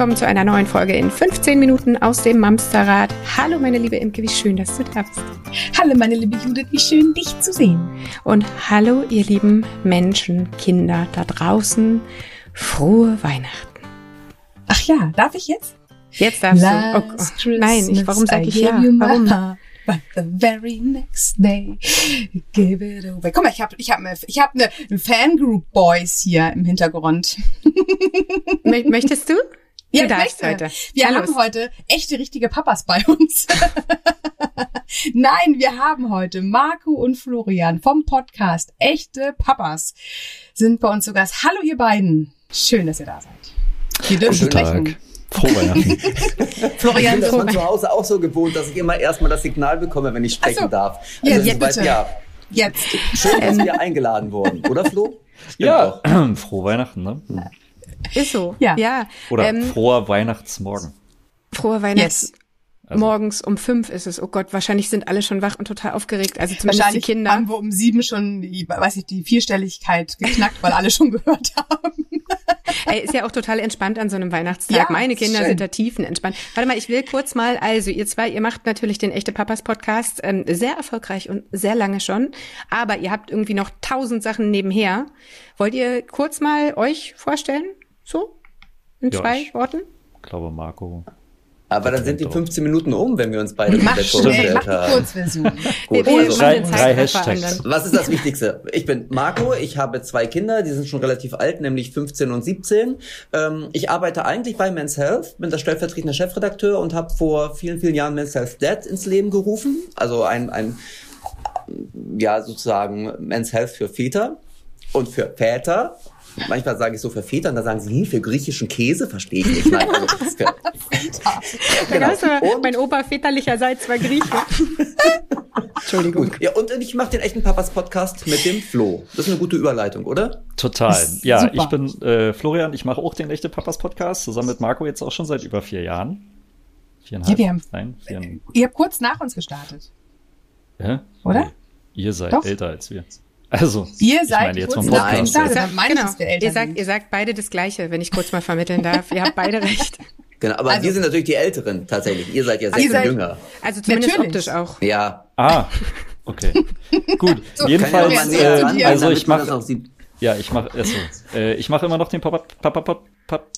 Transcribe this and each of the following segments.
willkommen zu einer neuen Folge in 15 Minuten aus dem Mamsterrad. Hallo meine liebe Imke, wie schön, dass du da bist. Hallo meine liebe Judith, wie schön dich zu sehen. Und hallo ihr lieben Menschen, Kinder da draußen. Frohe Weihnachten. Ach ja, darf ich jetzt? Jetzt darfst Last du. Oh, nein, ich, warum sage ich ja? Warum? But the very next day, give it away. Guck mal, ich habe ich hab eine, ich hab eine Fangroup Boys hier im Hintergrund. Möchtest du? Ja, möchte. heute. Wir Hallo. haben heute echte, richtige Papas bei uns. Nein, wir haben heute Marco und Florian vom Podcast Echte Papas sind bei uns zu Gast. Hallo ihr beiden. Schön, dass ihr da seid. Wir dürfen sprechen. Tag. Frohe Weihnachten. Florian, ich bin das von zu Hause auch so gewohnt, dass ich immer erstmal das Signal bekomme, wenn ich sprechen so. darf. Also ja, jetzt, bitte. ja. Jetzt. Schön, dass wir eingeladen wurden, oder Flo? Stimmt ja, doch. frohe Weihnachten, ne? Ist so. Ja. ja. Oder ähm, froher Weihnachtsmorgen. Frohe Weihnachts. Yes. Also. Morgens um fünf ist es. Oh Gott, wahrscheinlich sind alle schon wach und total aufgeregt. Also zumindest die Kinder. haben wir um sieben schon, die, weiß ich, die Vierstelligkeit geknackt, weil alle schon gehört haben. Ey, ist ja auch total entspannt an so einem Weihnachtstag. Ja, Meine Kinder schön. sind da tiefenentspannt. Warte mal, ich will kurz mal, also ihr zwei, ihr macht natürlich den Echte Papas Podcast ähm, sehr erfolgreich und sehr lange schon, aber ihr habt irgendwie noch tausend Sachen nebenher. Wollt ihr kurz mal euch vorstellen? So? In ja, zwei Worten? Ich glaube, Marco aber dann sind die 15 Minuten um, wenn wir uns beide mach vorgestellt mach haben. Kurzversion. Gut, also, drei, drei Hashtags. Was ist das Wichtigste? Ich bin Marco, ich habe zwei Kinder, die sind schon relativ alt, nämlich 15 und 17. Ähm, ich arbeite eigentlich bei Men's Health, bin der stellvertretende Chefredakteur und habe vor vielen, vielen Jahren Men's Health Dad ins Leben gerufen. Also ein, ein ja, sozusagen Men's Health für Väter und für Väter manchmal sage ich so für Väter und da sagen sie, hm, für griechischen Käse verstehe ich nicht. Nein, also für, genau. und, mein Opa väterlicherseits war Grieche. Entschuldigung. Gut. Ja, und ich mache den echten Papas Podcast mit dem Flo. Das ist eine gute Überleitung, oder? Total. Ja, super. ich bin äh, Florian, ich mache auch den echte Papas Podcast, zusammen mit Marco jetzt auch schon seit über vier Jahren. Viereinhalb? Ja, wir haben, Nein, viereinhalb. Ihr habt kurz nach uns gestartet. Ja? Oder? Nee. Ihr seid Doch. älter als wir. Also, ihr seid ich meine jetzt vom Podcast. Nein, sagt, genau. ihr, sagt, ihr sagt beide das Gleiche, wenn ich kurz mal vermitteln darf. ihr habt beide recht. Genau, aber also, wir sind natürlich die Älteren tatsächlich. Ihr seid ja sehr viel jünger. Also zumindest natürlich. optisch auch. Ja. Ah, okay. Gut. So, Jedenfalls, äh, also ich mache ja, ich mache also, äh, ich mache immer noch den Papa Papa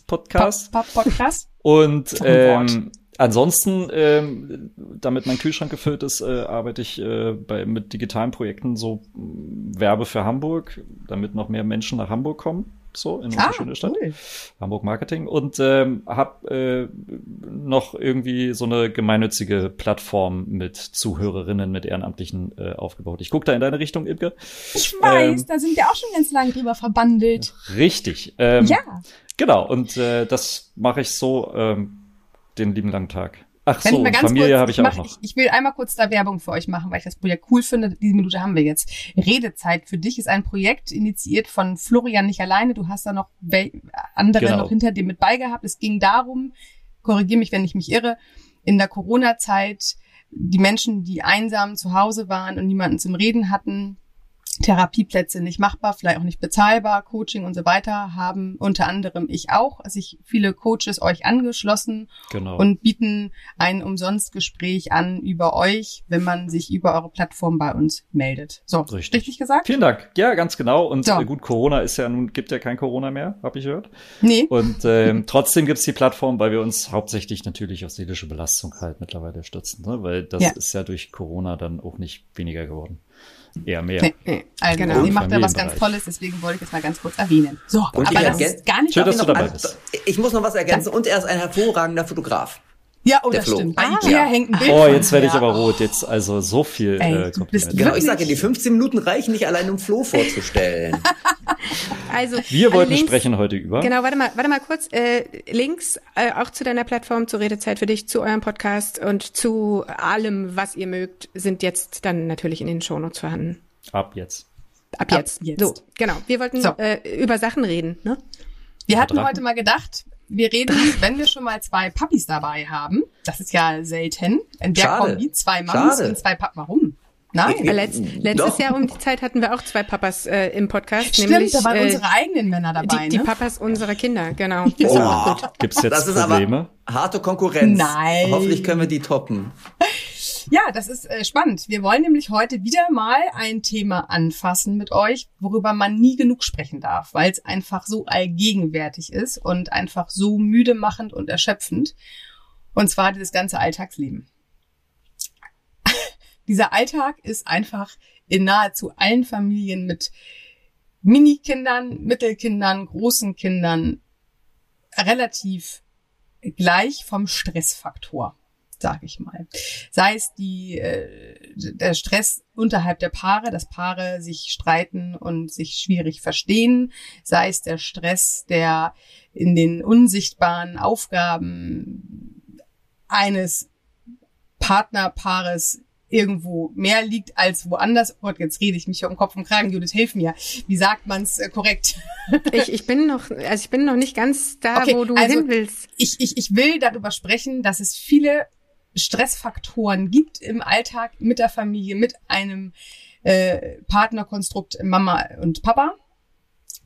Podcast. Papa Podcast. Und ähm, Ansonsten, ähm, damit mein Kühlschrank gefüllt ist, äh, arbeite ich äh, bei, mit digitalen Projekten so mm, Werbe für Hamburg, damit noch mehr Menschen nach Hamburg kommen, so in unsere ah, schöne Stadt. Cool. Hamburg Marketing und ähm, habe äh, noch irgendwie so eine gemeinnützige Plattform mit Zuhörerinnen, mit Ehrenamtlichen äh, aufgebaut. Ich gucke da in deine Richtung, Ibke. Ich weiß, ähm, da sind wir auch schon ganz lange drüber verbandelt. Richtig. Ähm, ja. Genau, und äh, das mache ich so. Ähm, den lieben langen Tag. Ach Wenn so, Familie habe ich, ich auch noch. Ich, ich, will einmal kurz da Werbung für euch machen, weil ich das Projekt cool finde. Diese Minute haben wir jetzt. Redezeit für dich ist ein Projekt initiiert von Florian nicht alleine. Du hast da noch andere genau. noch hinter dir mit beigehabt. Es ging darum, korrigiere mich, wenn ich mich irre, in der Corona-Zeit die Menschen, die einsam zu Hause waren und niemanden zum Reden hatten, Therapieplätze nicht machbar, vielleicht auch nicht bezahlbar, Coaching und so weiter, haben unter anderem ich auch, sich viele Coaches euch angeschlossen genau. und bieten ein Umsonstgespräch an über euch, wenn man sich über eure Plattform bei uns meldet. So, richtig, richtig gesagt? Vielen Dank. Ja, ganz genau. Und so. Äh, gut, Corona ist ja nun, gibt ja kein Corona mehr, habe ich gehört. Nee. Und ähm, trotzdem gibt's die Plattform, weil wir uns hauptsächlich natürlich auf seelische Belastung halt mittlerweile stützen, ne? weil das ja. ist ja durch Corona dann auch nicht weniger geworden. Eher mehr. Nee, nee. Also genau. sie macht da was ganz Tolles, deswegen wollte ich das mal ganz kurz erwähnen. So, und aber das ist gar nicht Schön, dass du dabei bist. Ich muss noch was ergänzen. Und er ist ein hervorragender Fotograf. Ja, oh, das Flo. stimmt. Bei ah, ja. hängt ein Bild. Oh, jetzt werde ich aber rot. Jetzt also so viel. Ey, äh, bist genau, ich sage, die 15 Minuten reichen nicht allein, um Flo vorzustellen. also wir also wollten Links, sprechen heute über. Genau, warte mal, warte mal kurz. Äh, Links äh, auch zu deiner Plattform, zur Redezeit für dich, zu eurem Podcast und zu allem, was ihr mögt, sind jetzt dann natürlich in den Shownotes vorhanden. Ab jetzt. Ab jetzt. Ab jetzt. So, genau. Wir wollten so. äh, über Sachen reden, ne? Wir hatten heute mal gedacht, wir reden, wenn wir schon mal zwei Puppies dabei haben, das ist ja selten, in der Schade. Kombi, zwei Mams und zwei Pappen. Warum? Nein. Letz, letztes Doch. Jahr um die Zeit hatten wir auch zwei Papas äh, im Podcast. Stimmt, nämlich, da waren äh, unsere eigenen Männer dabei. Die, ne? die Papas unserer Kinder, genau. Das oh. Gibt es jetzt das Probleme? harte Konkurrenz. Nein. Hoffentlich können wir die toppen. Ja, das ist äh, spannend. Wir wollen nämlich heute wieder mal ein Thema anfassen mit euch, worüber man nie genug sprechen darf, weil es einfach so allgegenwärtig ist und einfach so müde machend und erschöpfend. Und zwar dieses ganze Alltagsleben. Dieser Alltag ist einfach in nahezu allen Familien mit Minikindern, Mittelkindern, großen Kindern relativ gleich vom Stressfaktor, sage ich mal. Sei es die, äh, der Stress unterhalb der Paare, dass Paare sich streiten und sich schwierig verstehen, sei es der Stress, der in den unsichtbaren Aufgaben eines Partnerpaares irgendwo mehr liegt als woanders. Oh Gott, jetzt rede ich mich hier um Kopf und Kragen. Judith, hilf mir. Wie sagt man es äh, korrekt? ich, ich bin noch, also ich bin noch nicht ganz da, okay, wo du also hin willst. Ich, ich, ich will darüber sprechen, dass es viele Stressfaktoren gibt im Alltag mit der Familie, mit einem äh, Partnerkonstrukt Mama und Papa.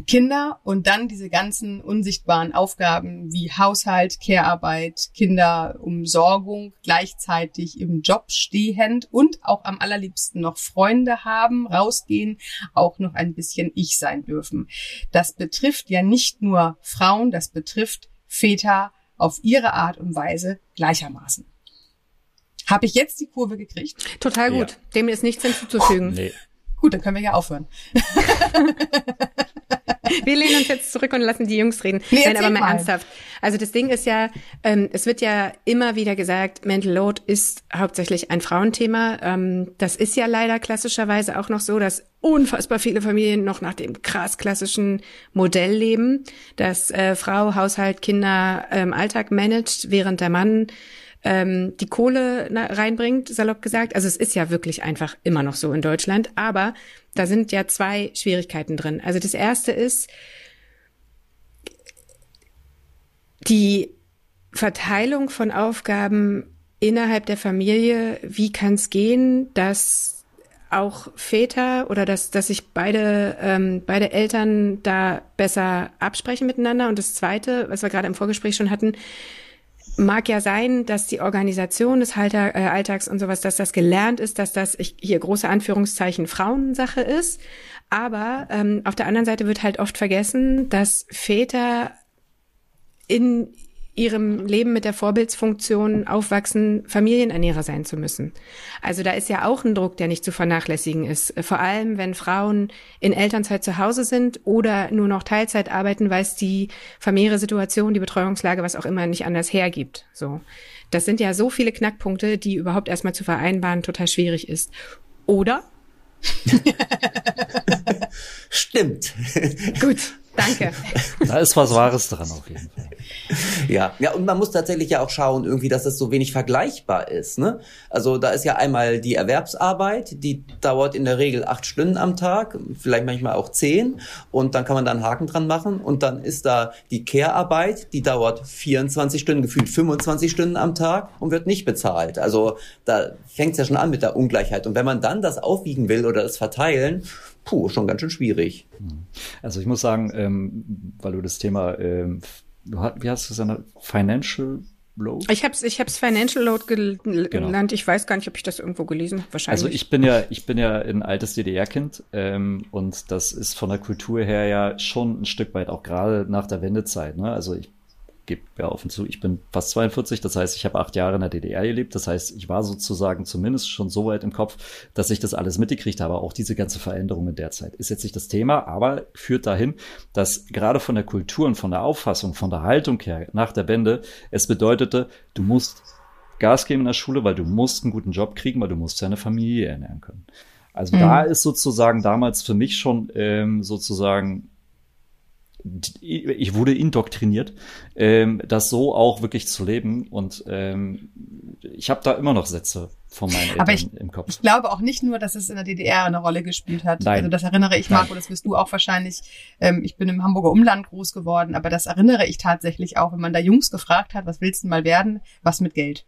Kinder und dann diese ganzen unsichtbaren Aufgaben wie Haushalt, Care-Arbeit, Kinderumsorgung, gleichzeitig im Job stehend und auch am allerliebsten noch Freunde haben, rausgehen, auch noch ein bisschen ich sein dürfen. Das betrifft ja nicht nur Frauen, das betrifft Väter auf ihre Art und Weise gleichermaßen. Habe ich jetzt die Kurve gekriegt? Total gut. Ja. Dem ist nichts hinzuzufügen. Nee. Gut, dann können wir ja aufhören. Wir lehnen uns jetzt zurück und lassen die Jungs reden. Nee, Nein, aber mal, mal, ernsthaft. Also das Ding ist ja, ähm, es wird ja immer wieder gesagt, Mental Load ist hauptsächlich ein Frauenthema. Ähm, das ist ja leider klassischerweise auch noch so, dass unfassbar viele Familien noch nach dem krass klassischen Modell leben, dass äh, Frau Haushalt, Kinder, ähm, Alltag managt, während der Mann ähm, die Kohle reinbringt, salopp gesagt. Also es ist ja wirklich einfach immer noch so in Deutschland. Aber da sind ja zwei Schwierigkeiten drin. Also das erste ist die Verteilung von Aufgaben innerhalb der Familie. Wie kann es gehen, dass auch Väter oder dass, dass sich beide, ähm, beide Eltern da besser absprechen miteinander. Und das Zweite, was wir gerade im Vorgespräch schon hatten, mag ja sein, dass die Organisation des äh, Alltags und sowas, dass das gelernt ist, dass das ich, hier große Anführungszeichen Frauensache ist. Aber ähm, auf der anderen Seite wird halt oft vergessen, dass Väter in ihrem Leben mit der Vorbildsfunktion aufwachsen, Familienernährer sein zu müssen. Also da ist ja auch ein Druck, der nicht zu vernachlässigen ist. Vor allem, wenn Frauen in Elternzeit zu Hause sind oder nur noch Teilzeit arbeiten, weil es die familiäre Situation, die Betreuungslage, was auch immer nicht anders hergibt. So. Das sind ja so viele Knackpunkte, die überhaupt erstmal zu vereinbaren total schwierig ist. Oder? Stimmt. Gut. Danke. Da ist was Wahres dran auf jeden Fall. Ja, ja, und man muss tatsächlich ja auch schauen, irgendwie, dass es so wenig vergleichbar ist. Ne? Also da ist ja einmal die Erwerbsarbeit, die dauert in der Regel acht Stunden am Tag, vielleicht manchmal auch zehn, und dann kann man da einen Haken dran machen. Und dann ist da die Care-Arbeit, die dauert 24 Stunden, gefühlt 25 Stunden am Tag und wird nicht bezahlt. Also da fängt es ja schon an mit der Ungleichheit. Und wenn man dann das aufwiegen will oder das verteilen, puh, schon ganz schön schwierig. Also ich muss sagen, ähm, weil du das Thema, ähm, du hast, wie hast du es genannt, Financial Load? Ich habe es ich hab's Financial Load gel genau. genannt. Ich weiß gar nicht, ob ich das irgendwo gelesen habe. Wahrscheinlich. Also ich bin ja, ich bin ja ein altes DDR-Kind ähm, und das ist von der Kultur her ja schon ein Stück weit auch gerade nach der Wendezeit. Ne? Also ich gebe ja offen zu, ich bin fast 42, das heißt, ich habe acht Jahre in der DDR gelebt, das heißt, ich war sozusagen zumindest schon so weit im Kopf, dass ich das alles mitgekriegt habe, auch diese ganze Veränderung in der Zeit. Ist jetzt nicht das Thema, aber führt dahin, dass gerade von der Kultur und von der Auffassung, von der Haltung her nach der Wende, es bedeutete, du musst Gas geben in der Schule, weil du musst einen guten Job kriegen, weil du musst deine Familie ernähren können. Also mhm. da ist sozusagen damals für mich schon ähm, sozusagen ich wurde indoktriniert, ähm, das so auch wirklich zu leben. Und ähm, ich habe da immer noch Sätze von meinen Eltern Aber ich, im Kopf. Ich glaube auch nicht nur, dass es in der DDR eine Rolle gespielt hat. Nein. Also das erinnere ich, Marco, das wirst du auch wahrscheinlich. Ähm, ich bin im Hamburger Umland groß geworden, aber das erinnere ich tatsächlich auch, wenn man da Jungs gefragt hat, was willst du mal werden, was mit Geld.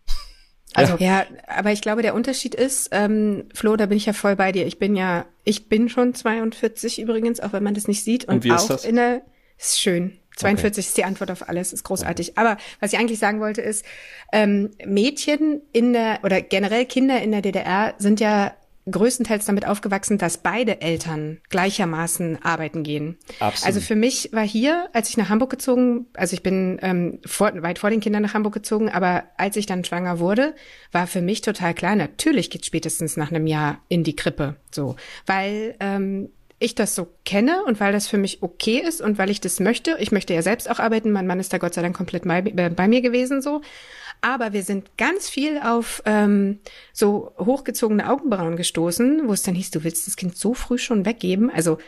Also ja, aber ich glaube, der Unterschied ist, ähm, Flo, da bin ich ja voll bei dir. Ich bin ja, ich bin schon 42 übrigens, auch wenn man das nicht sieht. Und, und wie auch ist das? in der ist schön. 42 okay. ist die Antwort auf alles, ist großartig. Okay. Aber was ich eigentlich sagen wollte ist, ähm, Mädchen in der oder generell Kinder in der DDR sind ja größtenteils damit aufgewachsen, dass beide Eltern gleichermaßen arbeiten gehen. Absolut. Also für mich war hier, als ich nach Hamburg gezogen, also ich bin ähm, vor, weit vor den Kindern nach Hamburg gezogen, aber als ich dann schwanger wurde, war für mich total klar, natürlich geht spätestens nach einem Jahr in die Krippe, so, weil ähm, ich das so kenne und weil das für mich okay ist und weil ich das möchte. Ich möchte ja selbst auch arbeiten. Mein Mann ist da Gott sei Dank komplett bei, bei mir gewesen so. Aber wir sind ganz viel auf ähm, so hochgezogene Augenbrauen gestoßen, wo es dann hieß, du willst das Kind so früh schon weggeben. Also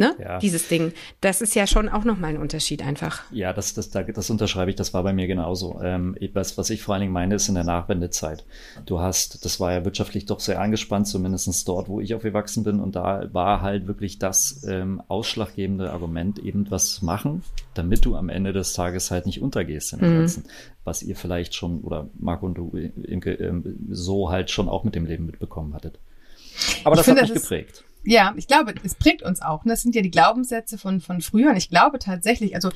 Ne? Ja. Dieses Ding. Das ist ja schon auch nochmal ein Unterschied einfach. Ja, das, das, das unterschreibe ich, das war bei mir genauso. Ähm, was, was ich vor allen Dingen meine, ist in der Nachwendezeit. Du hast, das war ja wirtschaftlich doch sehr angespannt, zumindestens dort, wo ich aufgewachsen bin. Und da war halt wirklich das ähm, ausschlaggebende Argument, eben was machen, damit du am Ende des Tages halt nicht untergehst in dem mhm. Ganzen. Was ihr vielleicht schon, oder Marco und du, Imke, ähm, so halt schon auch mit dem Leben mitbekommen hattet. Aber das finde, hat mich das geprägt ja, ich glaube, es prägt uns auch. Ne? Das sind ja die Glaubenssätze von, von früher. Und ich glaube tatsächlich, also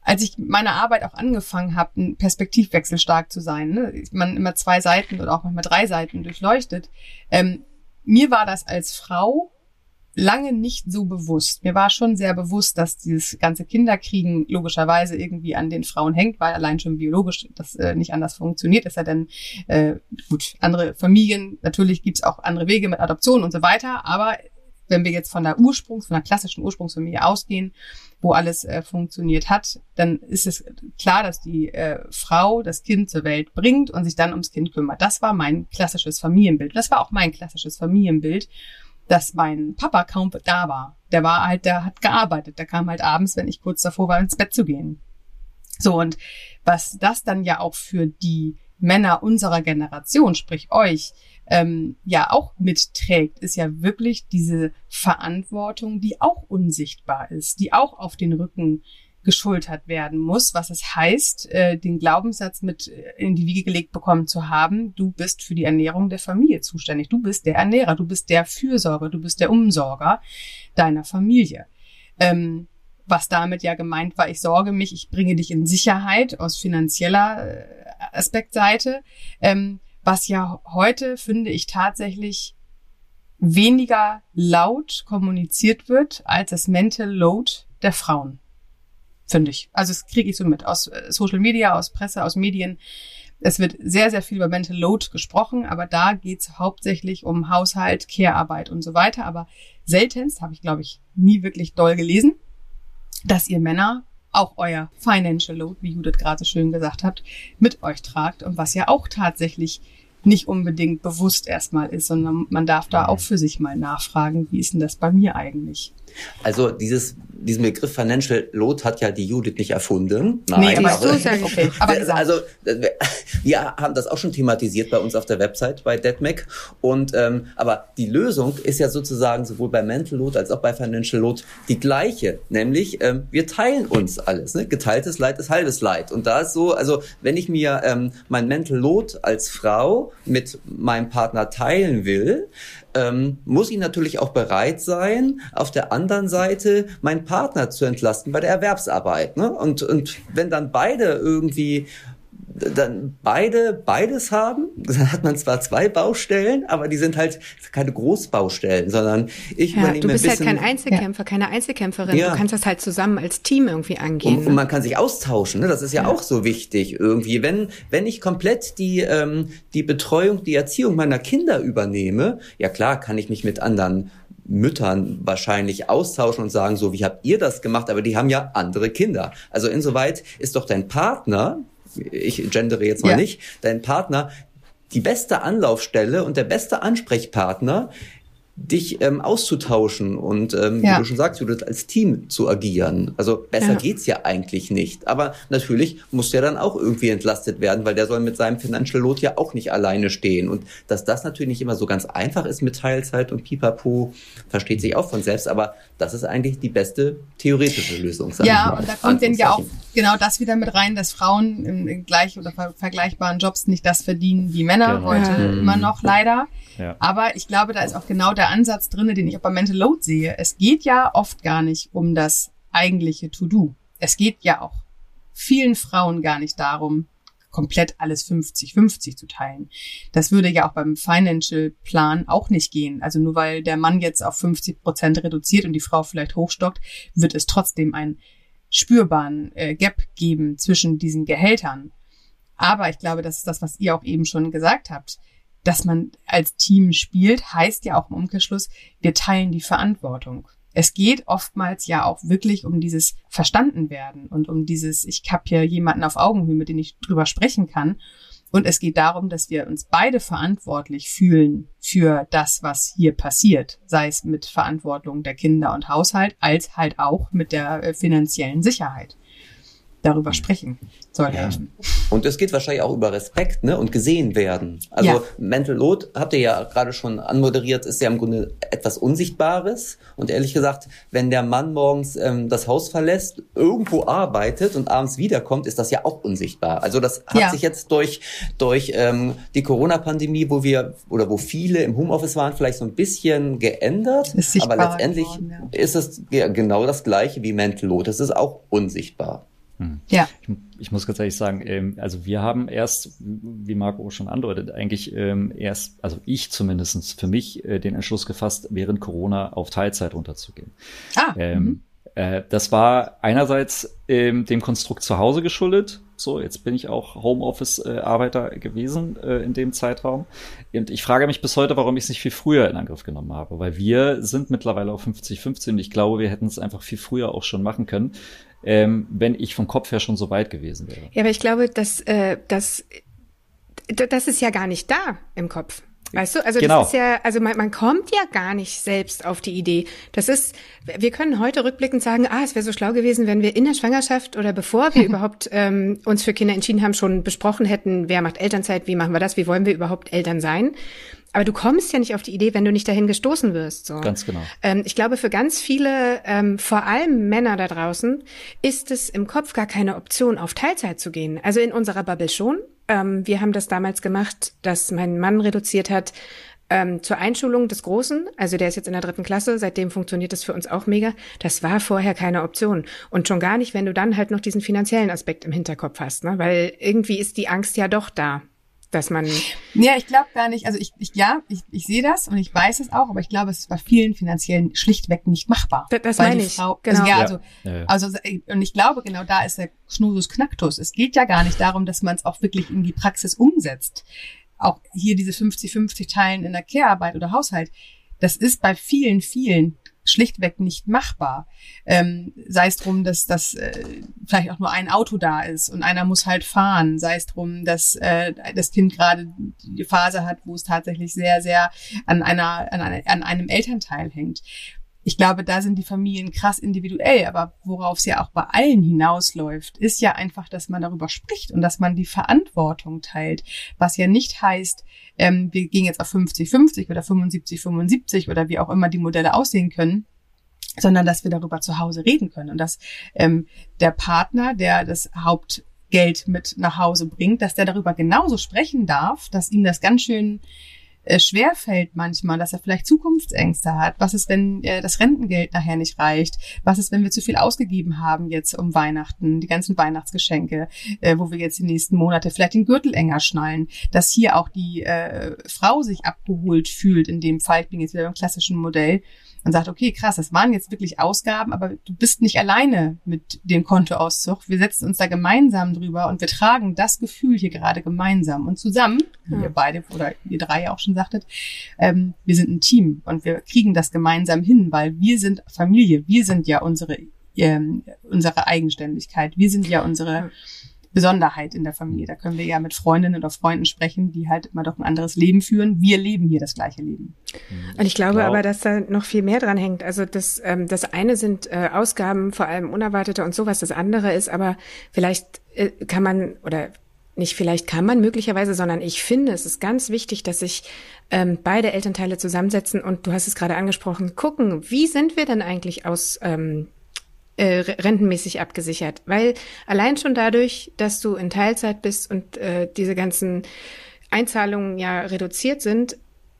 als ich meine Arbeit auch angefangen habe, einen Perspektivwechsel stark zu sein, ne? man immer zwei Seiten oder auch manchmal drei Seiten durchleuchtet. Ähm, mir war das als Frau lange nicht so bewusst. Mir war schon sehr bewusst, dass dieses ganze Kinderkriegen logischerweise irgendwie an den Frauen hängt, weil allein schon biologisch das äh, nicht anders funktioniert. Ist ja denn äh, gut, andere Familien, natürlich gibt's auch andere Wege mit Adoption und so weiter, aber wenn wir jetzt von der Ursprungs, von der klassischen Ursprungsfamilie ausgehen, wo alles äh, funktioniert hat, dann ist es klar, dass die äh, Frau das Kind zur Welt bringt und sich dann ums Kind kümmert. Das war mein klassisches Familienbild. Das war auch mein klassisches Familienbild dass mein Papa kaum da war. Der war halt, der hat gearbeitet. Der kam halt abends, wenn ich kurz davor war, ins Bett zu gehen. So, und was das dann ja auch für die Männer unserer Generation, sprich euch, ähm, ja auch mitträgt, ist ja wirklich diese Verantwortung, die auch unsichtbar ist, die auch auf den Rücken geschultert werden muss, was es heißt, äh, den Glaubenssatz mit äh, in die Wiege gelegt bekommen zu haben, du bist für die Ernährung der Familie zuständig, du bist der Ernährer, du bist der Fürsorger, du bist der Umsorger deiner Familie. Ähm, was damit ja gemeint war, ich sorge mich, ich bringe dich in Sicherheit aus finanzieller äh, Aspektseite, ähm, was ja heute, finde ich, tatsächlich weniger laut kommuniziert wird als das Mental Load der Frauen finde ich. Also das kriege ich so mit aus äh, Social Media, aus Presse, aus Medien. Es wird sehr, sehr viel über Mental Load gesprochen, aber da geht's hauptsächlich um Haushalt, Care-Arbeit und so weiter. Aber seltenst, habe ich, glaube ich, nie wirklich doll gelesen, dass ihr Männer auch euer Financial Load, wie Judith gerade so schön gesagt habt, mit euch tragt und was ja auch tatsächlich nicht unbedingt bewusst erstmal ist, sondern man darf da auch für sich mal nachfragen, wie ist denn das bei mir eigentlich? Also dieses, diesen Begriff Financial Load hat ja die Judith nicht erfunden. Nein, nee, aber, aber, so okay, aber also wir haben das auch schon thematisiert bei uns auf der Website bei DeadMac. Und ähm, aber die Lösung ist ja sozusagen sowohl bei Mental Load als auch bei Financial Load die gleiche, nämlich ähm, wir teilen uns alles. Ne? Geteiltes Leid ist halbes Leid. Und da ist so, also wenn ich mir ähm, mein Mental Load als Frau mit meinem Partner teilen will, ähm, muss ich natürlich auch bereit sein, auf der anderen Seite meinen Partner zu entlasten bei der Erwerbsarbeit. Ne? Und, und wenn dann beide irgendwie dann beide beides haben, dann hat man zwar zwei Baustellen, aber die sind halt keine Großbaustellen, sondern ich ja, übernehme Du bist halt kein Einzelkämpfer, ja. keine Einzelkämpferin. Ja. Du kannst das halt zusammen als Team irgendwie angehen. Und, ne? und man kann sich austauschen, ne? das ist ja, ja, auch so wichtig irgendwie. Wenn, wenn ich komplett die, ähm, die Betreuung, die Erziehung meiner Kinder übernehme, ja klar, kann ich mich mit anderen Müttern wahrscheinlich austauschen und sagen, so, wie habt ihr das gemacht? Aber die haben ja andere Kinder. Also insoweit ist doch dein Partner, ich gendere jetzt mal ja. nicht, dein Partner die beste Anlaufstelle und der beste Ansprechpartner, dich ähm, auszutauschen und ähm, ja. wie du schon sagst, Judith, als Team zu agieren. Also besser ja. geht's ja eigentlich nicht. Aber natürlich muss der dann auch irgendwie entlastet werden, weil der soll mit seinem Financial Load ja auch nicht alleine stehen. Und dass das natürlich nicht immer so ganz einfach ist mit Teilzeit und Pipapo, versteht sich auch von selbst. Aber das ist eigentlich die beste theoretische Lösung. Ja, und da kommt denn ja auch genau das wieder mit rein, dass Frauen in, gleich oder ver vergleichbaren Jobs nicht das verdienen wie Männer genau. heute ja. immer noch leider. Aber ich glaube, da ist auch genau der Ansatz drinne, den ich auch bei Mental Load sehe. Es geht ja oft gar nicht um das eigentliche To-Do. Es geht ja auch vielen Frauen gar nicht darum, komplett alles 50-50 zu teilen. Das würde ja auch beim Financial Plan auch nicht gehen. Also nur weil der Mann jetzt auf 50 Prozent reduziert und die Frau vielleicht hochstockt, wird es trotzdem einen spürbaren äh, Gap geben zwischen diesen Gehältern. Aber ich glaube, das ist das, was ihr auch eben schon gesagt habt. Dass man als Team spielt, heißt ja auch im Umkehrschluss, wir teilen die Verantwortung. Es geht oftmals ja auch wirklich um dieses Verstandenwerden und um dieses, ich habe hier jemanden auf Augenhöhe, mit dem ich drüber sprechen kann. Und es geht darum, dass wir uns beide verantwortlich fühlen für das, was hier passiert, sei es mit Verantwortung der Kinder und Haushalt, als halt auch mit der äh, finanziellen Sicherheit darüber sprechen soll ja. Und es geht wahrscheinlich auch über Respekt ne? und gesehen werden. Also ja. Mental Load, habt ihr ja gerade schon anmoderiert, ist ja im Grunde etwas Unsichtbares. Und ehrlich gesagt, wenn der Mann morgens ähm, das Haus verlässt, irgendwo arbeitet und abends wiederkommt, ist das ja auch unsichtbar. Also das hat ja. sich jetzt durch, durch ähm, die Corona-Pandemie, wo wir oder wo viele im Homeoffice waren, vielleicht so ein bisschen geändert. Aber letztendlich geworden, ja. ist es ja genau das gleiche wie Mental Load. Es ist auch unsichtbar. Hm. Ja. Ich, ich, muss ganz ehrlich sagen, ähm, also wir haben erst, wie Marco schon andeutet, eigentlich ähm, erst, also ich zumindestens für mich äh, den Entschluss gefasst, während Corona auf Teilzeit runterzugehen. Ah. Ähm, mhm. äh, das war einerseits ähm, dem Konstrukt zu Hause geschuldet. So, jetzt bin ich auch Homeoffice-Arbeiter gewesen äh, in dem Zeitraum. Und ich frage mich bis heute, warum ich es nicht viel früher in Angriff genommen habe, weil wir sind mittlerweile auf 50-15 und ich glaube, wir hätten es einfach viel früher auch schon machen können ähm, wenn ich vom Kopf her schon so weit gewesen wäre. Ja, aber ich glaube, dass äh, das das ist ja gar nicht da im Kopf. Weißt du, also genau. das ist ja, also man, man kommt ja gar nicht selbst auf die Idee. Das ist, wir können heute rückblickend sagen, ah, es wäre so schlau gewesen, wenn wir in der Schwangerschaft oder bevor wir überhaupt ähm, uns für Kinder entschieden haben, schon besprochen hätten, wer macht Elternzeit, wie machen wir das, wie wollen wir überhaupt Eltern sein. Aber du kommst ja nicht auf die Idee, wenn du nicht dahin gestoßen wirst. So. Ganz genau. Ähm, ich glaube, für ganz viele, ähm, vor allem Männer da draußen, ist es im Kopf gar keine Option, auf Teilzeit zu gehen. Also in unserer Bubble schon. Ähm, wir haben das damals gemacht, dass mein Mann reduziert hat ähm, zur Einschulung des Großen, also der ist jetzt in der dritten Klasse, seitdem funktioniert das für uns auch mega. Das war vorher keine Option. Und schon gar nicht, wenn du dann halt noch diesen finanziellen Aspekt im Hinterkopf hast, ne? Weil irgendwie ist die Angst ja doch da dass man. Ja, ich glaube gar nicht. Also ich, ich ja, ich, ich sehe das und ich weiß es auch, aber ich glaube, es ist bei vielen finanziellen schlichtweg nicht machbar. Das, das meine ich. Frau, genau. Also, ja, also, ja. also und ich glaube, genau da ist der Schnusus Knacktus. Es geht ja gar nicht darum, dass man es auch wirklich in die Praxis umsetzt. Auch hier diese 50-50 Teilen in der Care-Arbeit oder Haushalt. Das ist bei vielen, vielen schlichtweg nicht machbar. Ähm, sei es drum, dass das äh, vielleicht auch nur ein Auto da ist und einer muss halt fahren. Sei es drum, dass äh, das Kind gerade die Phase hat, wo es tatsächlich sehr, sehr an einer, an, einer, an einem Elternteil hängt. Ich glaube, da sind die Familien krass individuell, aber worauf es ja auch bei allen hinausläuft, ist ja einfach, dass man darüber spricht und dass man die Verantwortung teilt. Was ja nicht heißt, ähm, wir gehen jetzt auf 50-50 oder 75-75 oder wie auch immer die Modelle aussehen können, sondern dass wir darüber zu Hause reden können und dass ähm, der Partner, der das Hauptgeld mit nach Hause bringt, dass der darüber genauso sprechen darf, dass ihm das ganz schön äh, schwer fällt manchmal, dass er vielleicht Zukunftsängste hat. Was ist, wenn äh, das Rentengeld nachher nicht reicht? Was ist, wenn wir zu viel ausgegeben haben jetzt um Weihnachten, die ganzen Weihnachtsgeschenke, äh, wo wir jetzt die nächsten Monate vielleicht den Gürtel enger schnallen, dass hier auch die äh, Frau sich abgeholt fühlt in dem Fall, ich bin jetzt wieder beim klassischen Modell, und sagt, okay, krass, das waren jetzt wirklich Ausgaben, aber du bist nicht alleine mit dem Kontoauszug. Wir setzen uns da gemeinsam drüber und wir tragen das Gefühl hier gerade gemeinsam und zusammen, wie ihr beide oder ihr drei auch schon sagtet, ähm, wir sind ein Team und wir kriegen das gemeinsam hin, weil wir sind Familie, wir sind ja unsere ähm, unsere Eigenständigkeit, wir sind ja unsere Besonderheit in der Familie. Da können wir ja mit Freundinnen oder Freunden sprechen, die halt immer doch ein anderes Leben führen. Wir leben hier das gleiche Leben. Und ich glaube genau. aber, dass da noch viel mehr dran hängt. Also das, ähm, das eine sind äh, Ausgaben, vor allem unerwartete und sowas. Das andere ist aber vielleicht äh, kann man oder nicht vielleicht kann man möglicherweise, sondern ich finde, es ist ganz wichtig, dass sich ähm, beide Elternteile zusammensetzen und du hast es gerade angesprochen, gucken, wie sind wir denn eigentlich aus ähm, äh, rentenmäßig abgesichert. Weil allein schon dadurch, dass du in Teilzeit bist und äh, diese ganzen Einzahlungen ja reduziert sind,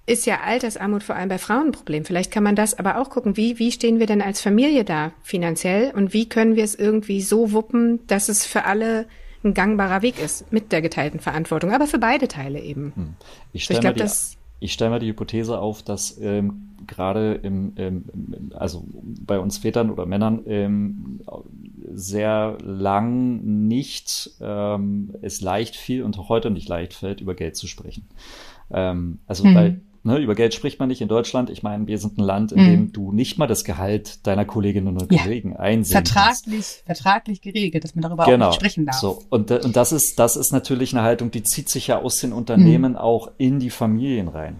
ist ja Altersarmut vor allem bei Frauen ein Problem. Vielleicht kann man das aber auch gucken, wie, wie stehen wir denn als Familie da finanziell und wie können wir es irgendwie so wuppen, dass es für alle ein gangbarer Weg ist mit der geteilten Verantwortung, aber für beide Teile eben. Hm. Ich stelle so, mir, die, stell mir die Hypothese auf, dass ähm, gerade im, ähm, also bei uns Vätern oder Männern ähm, sehr lang nicht ähm, es leicht fiel und auch heute nicht leicht fällt, über Geld zu sprechen. Ähm, also hm. weil Ne, über Geld spricht man nicht in Deutschland. Ich meine, wir sind ein Land, in mm. dem du nicht mal das Gehalt deiner Kolleginnen und Kollegen ja. einsehen Vertraglich, kannst. vertraglich geregelt, dass man darüber genau. auch nicht sprechen darf. So. Und, und das ist, das ist natürlich eine Haltung, die zieht sich ja aus den Unternehmen mm. auch in die Familien rein.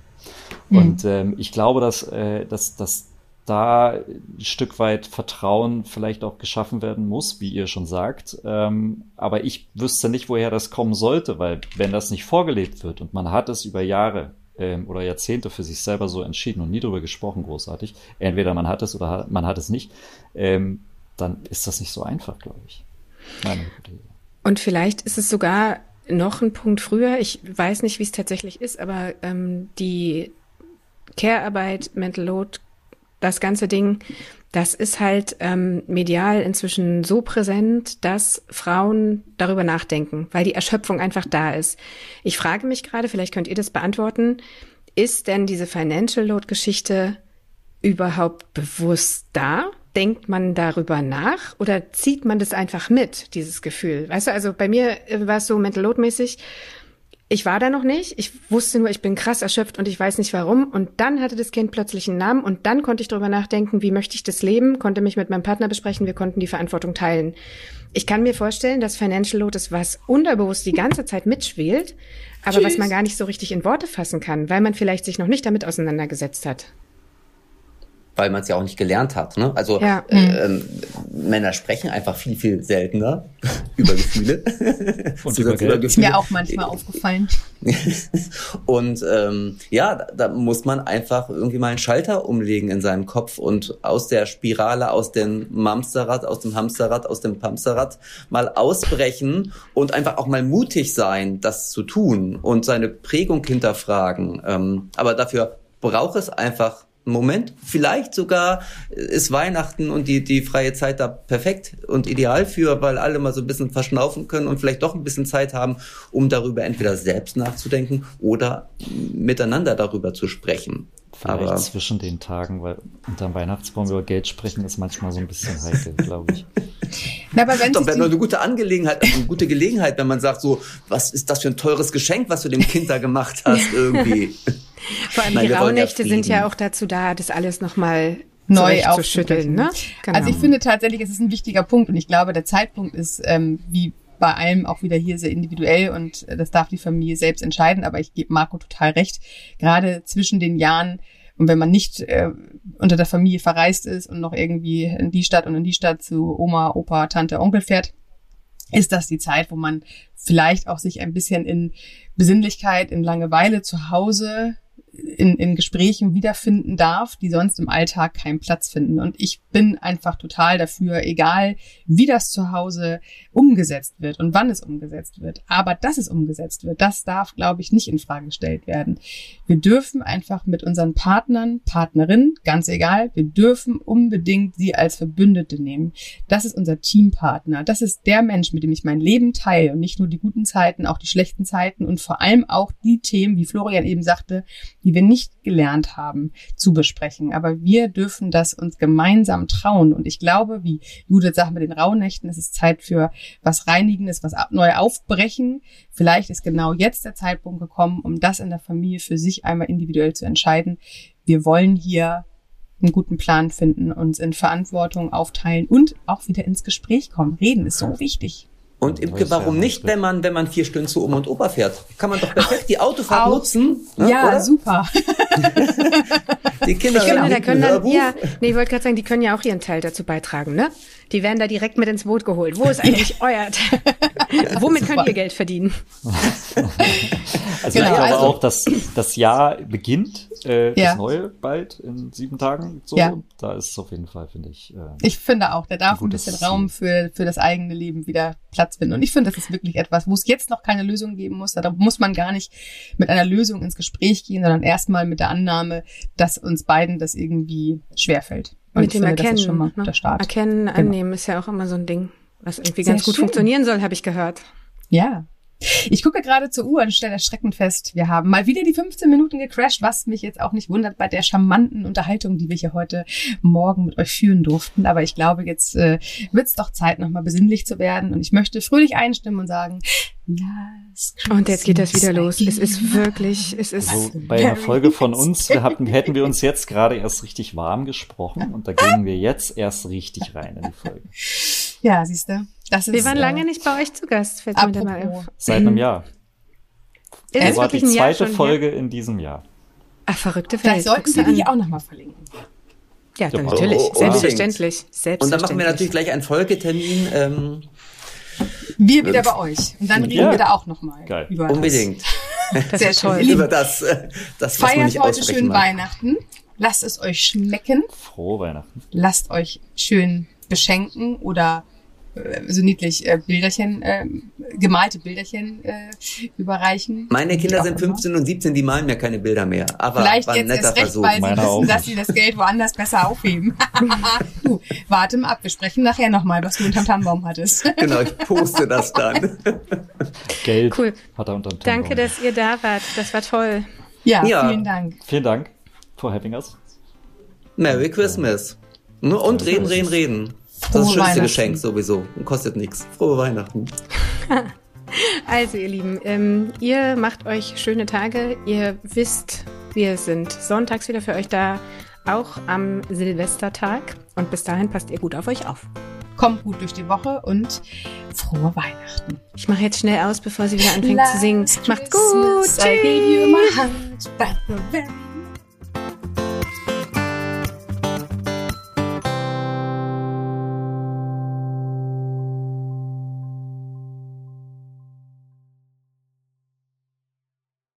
Mm. Und ähm, ich glaube, dass, äh, dass, dass da ein Stück weit Vertrauen vielleicht auch geschaffen werden muss, wie ihr schon sagt. Ähm, aber ich wüsste nicht, woher das kommen sollte, weil wenn das nicht vorgelebt wird und man hat es über Jahre ähm, oder Jahrzehnte für sich selber so entschieden und nie drüber gesprochen, großartig. Entweder man hat es oder man hat es nicht. Ähm, dann ist das nicht so einfach, glaube ich. Und vielleicht ist es sogar noch ein Punkt früher. Ich weiß nicht, wie es tatsächlich ist, aber ähm, die Care-Arbeit, Mental Load, das ganze Ding das ist halt ähm, medial inzwischen so präsent, dass Frauen darüber nachdenken, weil die Erschöpfung einfach da ist. Ich frage mich gerade, vielleicht könnt ihr das beantworten, ist denn diese Financial Load Geschichte überhaupt bewusst da? Denkt man darüber nach oder zieht man das einfach mit, dieses Gefühl? Weißt du, also bei mir war es so mental load mäßig ich war da noch nicht. Ich wusste nur, ich bin krass erschöpft und ich weiß nicht warum. Und dann hatte das Kind plötzlich einen Namen und dann konnte ich darüber nachdenken, wie möchte ich das leben, konnte mich mit meinem Partner besprechen, wir konnten die Verantwortung teilen. Ich kann mir vorstellen, dass Financial Load ist, was unterbewusst die ganze Zeit mitschwelt, aber Tschüss. was man gar nicht so richtig in Worte fassen kann, weil man vielleicht sich noch nicht damit auseinandergesetzt hat weil man es ja auch nicht gelernt hat. Ne? Also ja. äh, äh, Männer sprechen einfach viel, viel seltener über Gefühle. Und über Geld. Ist mir auch manchmal aufgefallen. und ähm, ja, da, da muss man einfach irgendwie mal einen Schalter umlegen in seinem Kopf und aus der Spirale, aus dem Mamsterrad, aus dem Hamsterrad, aus dem Pamsterrad mal ausbrechen und einfach auch mal mutig sein, das zu tun und seine Prägung hinterfragen. Ähm, aber dafür braucht es einfach Moment. Vielleicht sogar ist Weihnachten und die, die freie Zeit da perfekt und ideal für, weil alle mal so ein bisschen verschnaufen können und vielleicht doch ein bisschen Zeit haben, um darüber entweder selbst nachzudenken oder miteinander darüber zu sprechen. Vielleicht aber zwischen den Tagen, weil unterm Weihnachtsbaum über Geld sprechen ist manchmal so ein bisschen heikel, glaube ich. Na, aber wenn Doch, wäre nur eine gute Angelegenheit, eine gute Gelegenheit, wenn man sagt so, was ist das für ein teures Geschenk, was du dem Kind da gemacht hast irgendwie. Vor allem Nein, die Rauhnächte sind ja auch dazu da, das alles nochmal neu aufzuschütteln. Ne? Genau. Also ich finde tatsächlich, es ist ein wichtiger Punkt und ich glaube, der Zeitpunkt ist ähm, wie bei allem auch wieder hier sehr individuell und das darf die Familie selbst entscheiden. Aber ich gebe Marco total recht. Gerade zwischen den Jahren und wenn man nicht äh, unter der Familie verreist ist und noch irgendwie in die Stadt und in die Stadt zu Oma, Opa, Tante, Onkel fährt, ist das die Zeit, wo man vielleicht auch sich ein bisschen in Besinnlichkeit, in Langeweile zu Hause in, in Gesprächen wiederfinden darf, die sonst im Alltag keinen Platz finden. Und ich bin einfach total dafür, egal wie das zu Hause umgesetzt wird und wann es umgesetzt wird. Aber dass es umgesetzt wird, das darf, glaube ich, nicht in Frage gestellt werden. Wir dürfen einfach mit unseren Partnern, Partnerinnen, ganz egal, wir dürfen unbedingt sie als Verbündete nehmen. Das ist unser Teampartner. Das ist der Mensch, mit dem ich mein Leben teile und nicht nur die guten Zeiten, auch die schlechten Zeiten und vor allem auch die Themen, wie Florian eben sagte, die wir nicht gelernt haben zu besprechen. Aber wir dürfen das uns gemeinsam trauen. Und ich glaube, wie Judith sagt mit den Rauhnächten, es ist Zeit für was Reinigendes, was neu aufbrechen. Vielleicht ist genau jetzt der Zeitpunkt gekommen, um das in der Familie für sich einmal individuell zu entscheiden. Wir wollen hier einen guten Plan finden, uns in Verantwortung aufteilen und auch wieder ins Gespräch kommen. Reden ist so wichtig. Und Imke, warum nicht, wenn man, wenn man vier Stunden zu Oma und Opa fährt? Kann man doch perfekt die Autofahrt Auch. nutzen. Ne, ja, oder? super. die Kinder ich finde, da können dann, ja, nee, ich wollte gerade sagen, die können ja auch ihren Teil dazu beitragen, ne? Die werden da direkt mit ins Boot geholt. Wo ist eigentlich euer Teil? Womit könnt ihr Geld verdienen? also genau, ich glaube also, auch, dass das Jahr beginnt äh, ja. das Neue bald in sieben Tagen. So, ja. da ist es auf jeden Fall, finde ich. Äh, ich finde auch, da darf ein bisschen Raum für, für das eigene Leben wieder Platz finden. Und ich finde, das ist wirklich etwas, wo es jetzt noch keine Lösung geben muss. Da muss man gar nicht mit einer Lösung ins Gespräch gehen, sondern erstmal mit der Annahme, dass uns beiden das irgendwie schwerfällt. Und mit dem finde, Erkennen. schon mal ne? der Start. Erkennen, genau. annehmen ist ja auch immer so ein Ding, was irgendwie Sehr ganz gut schön. funktionieren soll, habe ich gehört. Ja, ich gucke gerade zur Uhr und stelle erschreckend fest, wir haben mal wieder die 15 Minuten gecrashed, was mich jetzt auch nicht wundert bei der charmanten Unterhaltung, die wir hier heute Morgen mit euch führen durften. Aber ich glaube, jetzt äh, wird es doch Zeit, nochmal besinnlich zu werden. Und ich möchte fröhlich einstimmen und sagen, und jetzt geht das wieder los. Es ist wirklich, es ist. Also bei einer Folge von uns hatten, hätten wir uns jetzt gerade erst richtig warm gesprochen und da gehen wir jetzt erst richtig rein in die Folge. Ja, siehst du. Das ist, wir waren äh, lange nicht bei euch zu Gast, fällt mir mal auf. Seit einem Jahr. Ist das war die zweite Folge in diesem Jahr. Ach, verrückte Welt. Vielleicht sollten wir die auch nochmal verlinken. Ja, dann natürlich. Oh, oh, Selbstverständlich. Selbstverständlich. Und dann machen wir natürlich gleich einen Folgetermin. Ähm, wir wieder bei euch. Und dann reden ja. wir da auch nochmal. Geil. Über Unbedingt. Das. Sehr toll. über das, äh, das was Feiert heute schön mag. Weihnachten. Lasst es euch schmecken. Frohe Weihnachten. Lasst euch schön beschenken oder äh, so niedlich äh, Bilderchen, äh, gemalte Bilderchen äh, überreichen. Meine Kinder sind 15 und 17, die malen mir keine Bilder mehr. Aber Vielleicht war ein jetzt netter erst recht, Versuch. weil sie wissen, dass sie das Geld woanders besser aufheben. du, warte mal ab, wir sprechen nachher nochmal, was du unterm Tannenbaum hattest. genau, ich poste das dann. Geld cool. hat er unterm Tannenbaum. Danke, dass ihr da wart. Das war toll. Ja, ja. vielen Dank. Vielen Dank for having us. Merry Christmas. Und reden, reden, reden. Das ist das schönste Geschenk sowieso und kostet nichts. Frohe Weihnachten. Also ihr Lieben, ähm, ihr macht euch schöne Tage. Ihr wisst, wir sind sonntags wieder für euch da, auch am Silvestertag. Und bis dahin passt ihr gut auf euch auf. Kommt gut durch die Woche und frohe Weihnachten. Ich mache jetzt schnell aus, bevor sie wieder anfängt Last zu singen. Macht gut. Tschüss.